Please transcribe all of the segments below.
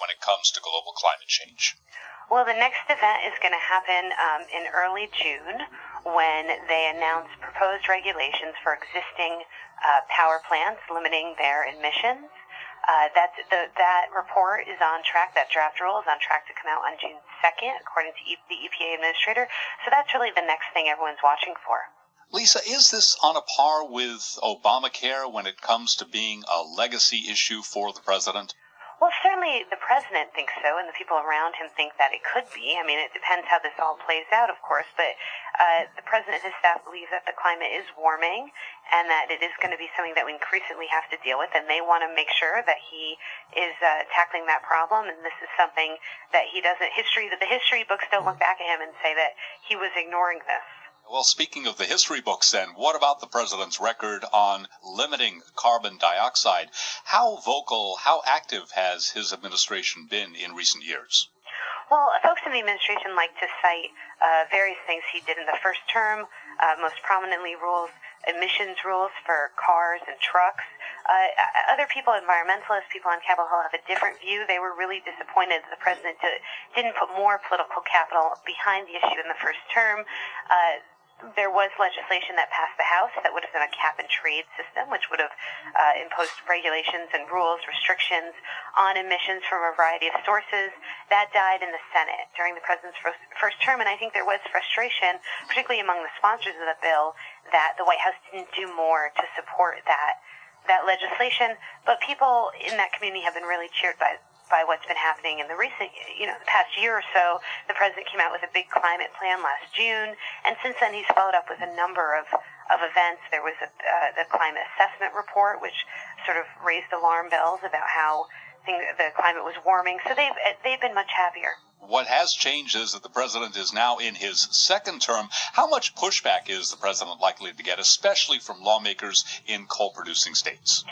when it comes to global climate change? Well, the next event is going to happen um, in early June when they announce proposed regulations for existing uh, power plants limiting their emissions. Uh, that's the, that report is on track. That draft rule is on track to come out on June 2nd, according to e- the EPA administrator. So that's really the next thing everyone's watching for. Lisa, is this on a par with Obamacare when it comes to being a legacy issue for the president? Certainly the president thinks so, and the people around him think that it could be. I mean, it depends how this all plays out, of course, but uh, the president and his staff believe that the climate is warming and that it is going to be something that we increasingly have to deal with, and they want to make sure that he is uh, tackling that problem, and this is something that he doesn't, history, that the history books don't look back at him and say that he was ignoring this. Well, speaking of the history books, then, what about the president's record on limiting carbon dioxide? How vocal, how active has his administration been in recent years? Well, folks in the administration like to cite uh, various things he did in the first term, uh, most prominently rules, emissions rules for cars and trucks. Uh, other people, environmentalists, people on Capitol Hill have a different view. They were really disappointed that the president didn't put more political capital behind the issue in the first term. Uh, there was legislation that passed the House that would have been a cap and trade system, which would have uh, imposed regulations and rules, restrictions on emissions from a variety of sources. That died in the Senate during the president's first, term, and I think there was frustration, particularly among the sponsors of the bill, that the White House didn't do more to support that that legislation. But people in that community have been really cheered by by what's been happening in the recent, you know, the past year or so. The president came out with a big climate plan last June, and since then he's followed up with a number of of events. There was a, uh, the climate assessment report, which sort of raised alarm bells about how things, the climate was warming. So they've they've been much happier. What has changed is that the president is now in his second term. How much pushback is the president likely to get, especially from lawmakers in coal producing states?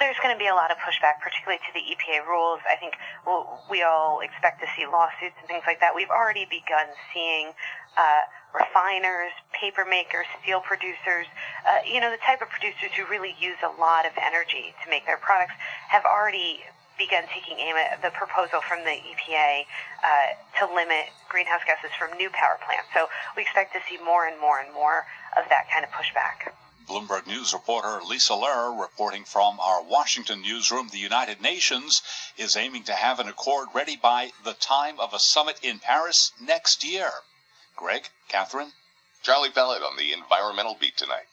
There's going to be a lot of pushback, particularly to the EPA rules. I think we'll, we all expect to see lawsuits and things like that. We've already begun seeing uh, refiners, paper makers, steel producers, uh, you know, the type of producers who really use a lot of energy to make their products have already begun taking aim at the proposal from the EPA uh, to limit greenhouse gases from new power plants. So we expect to see more and more and more of that kind of pushback. Bloomberg News reporter Lisa Lerer reporting from our Washington newsroom. The United Nations is aiming to have an accord ready by the time of a summit in Paris next year. Greg, Catherine? Charlie Pellett on the environmental beat tonight.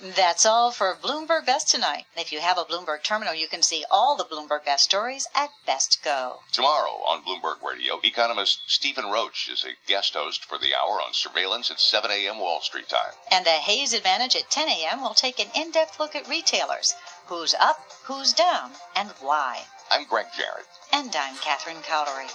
That's all for Bloomberg Best tonight. If you have a Bloomberg terminal, you can see all the Bloomberg Best stories at Best Go. Tomorrow on Bloomberg Radio, economist Stephen Roach is a guest host for the hour on surveillance at 7 a.m. Wall Street time. And the Hays Advantage at 10 a.m. will take an in-depth look at retailers. Who's up, who's down, and why. I'm Greg Jarrett. And I'm Catherine Cowdery.